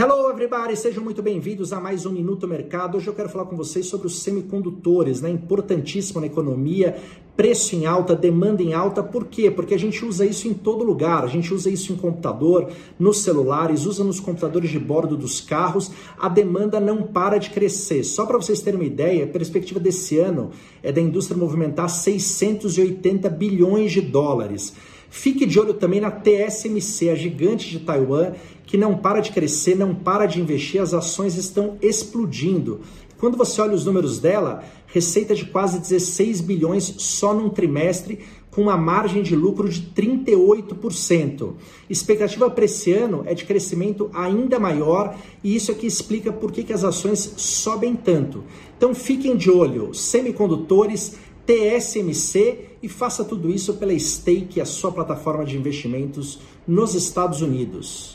Hello everybody, sejam muito bem-vindos a mais um Minuto Mercado. Hoje eu quero falar com vocês sobre os semicondutores, né? Importantíssimo na economia, preço em alta, demanda em alta. Por quê? Porque a gente usa isso em todo lugar. A gente usa isso em computador, nos celulares, usa nos computadores de bordo dos carros. A demanda não para de crescer. Só para vocês terem uma ideia, a perspectiva desse ano é da indústria movimentar 680 bilhões de dólares. Fique de olho também na TSMC, a gigante de Taiwan, que não para de crescer, não para de investir, as ações estão explodindo. Quando você olha os números dela, receita de quase 16 bilhões só num trimestre, com uma margem de lucro de 38%. Expectativa para esse ano é de crescimento ainda maior e isso aqui explica por que, que as ações sobem tanto. Então fiquem de olho, semicondutores, TSMC e faça tudo isso pela Stake, a sua plataforma de investimentos nos Estados Unidos.